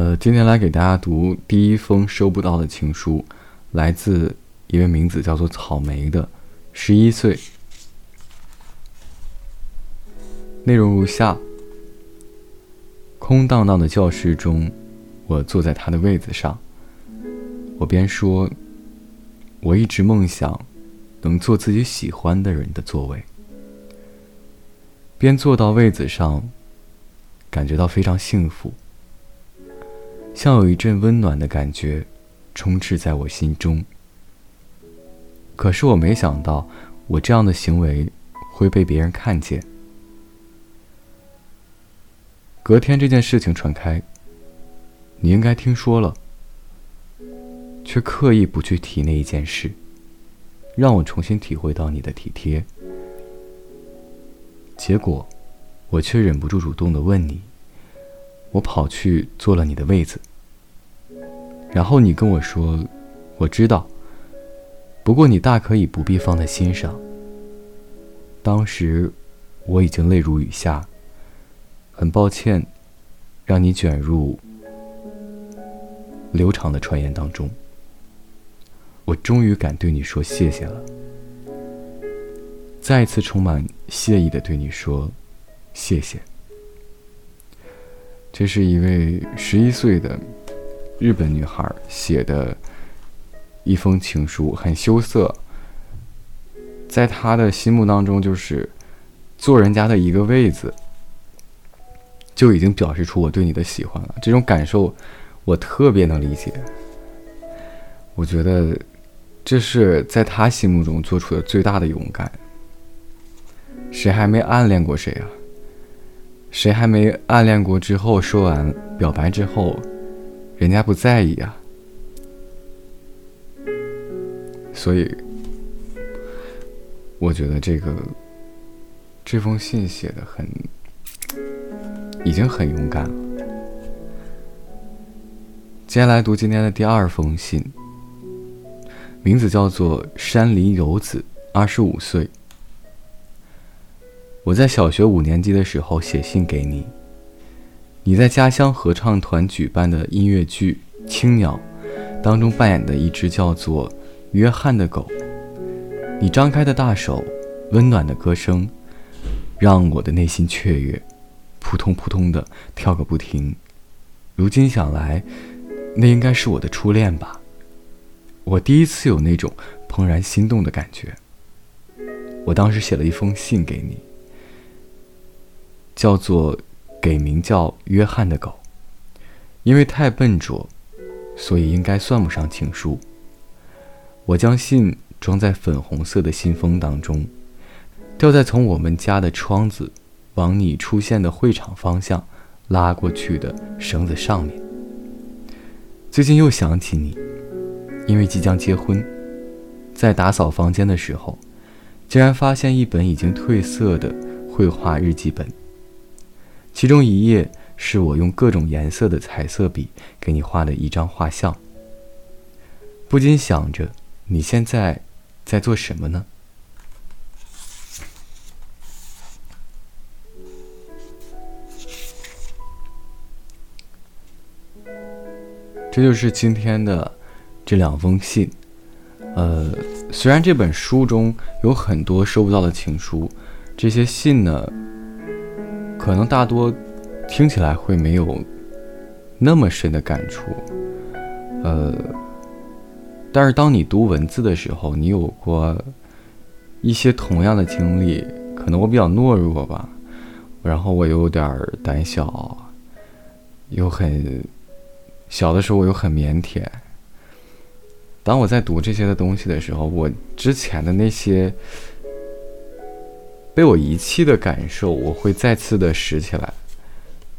呃，今天来给大家读第一封收不到的情书，来自一位名字叫做草莓的，十一岁。内容如下：空荡荡的教室中，我坐在他的位子上，我边说：“我一直梦想能坐自己喜欢的人的座位。”边坐到位子上，感觉到非常幸福。像有一阵温暖的感觉，充斥在我心中。可是我没想到，我这样的行为会被别人看见。隔天这件事情传开，你应该听说了，却刻意不去提那一件事，让我重新体会到你的体贴。结果，我却忍不住主动的问你。我跑去坐了你的位子，然后你跟我说：“我知道，不过你大可以不必放在心上。”当时我已经泪如雨下，很抱歉让你卷入流长的传言当中。我终于敢对你说谢谢了，再一次充满谢意的对你说谢谢。这是一位十一岁的日本女孩写的一封情书，很羞涩。在她的心目当中，就是坐人家的一个位子，就已经表示出我对你的喜欢了。这种感受，我特别能理解。我觉得这是在她心目中做出的最大的勇敢。谁还没暗恋过谁啊？谁还没暗恋过？之后说完表白之后，人家不在意啊。所以，我觉得这个这封信写的很，已经很勇敢了。接下来读今天的第二封信，名字叫做山梨游子，二十五岁。我在小学五年级的时候写信给你，你在家乡合唱团举办的音乐剧《青鸟》当中扮演的一只叫做约翰的狗。你张开的大手，温暖的歌声，让我的内心雀跃，扑通扑通的跳个不停。如今想来，那应该是我的初恋吧。我第一次有那种怦然心动的感觉。我当时写了一封信给你。叫做给名叫约翰的狗，因为太笨拙，所以应该算不上情书。我将信装在粉红色的信封当中，吊在从我们家的窗子往你出现的会场方向拉过去的绳子上面。最近又想起你，因为即将结婚，在打扫房间的时候，竟然发现一本已经褪色的绘画日记本。其中一页是我用各种颜色的彩色笔给你画的一张画像，不禁想着你现在在做什么呢？这就是今天的这两封信。呃，虽然这本书中有很多收不到的情书，这些信呢。可能大多听起来会没有那么深的感触，呃，但是当你读文字的时候，你有过一些同样的经历。可能我比较懦弱吧，然后我有点胆小，又很小的时候我又很腼腆。当我在读这些的东西的时候，我之前的那些。被我遗弃的感受，我会再次的拾起来，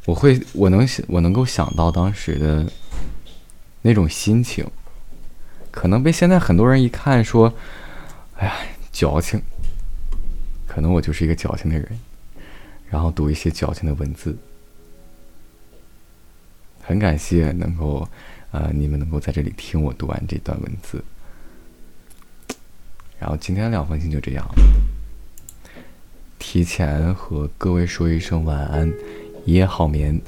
我会，我能，我能够想到当时的那种心情，可能被现在很多人一看说，哎呀，矫情，可能我就是一个矫情的人，然后读一些矫情的文字，很感谢能够，呃，你们能够在这里听我读完这段文字，然后今天两封信就这样。提前和各位说一声晚安，一夜好眠。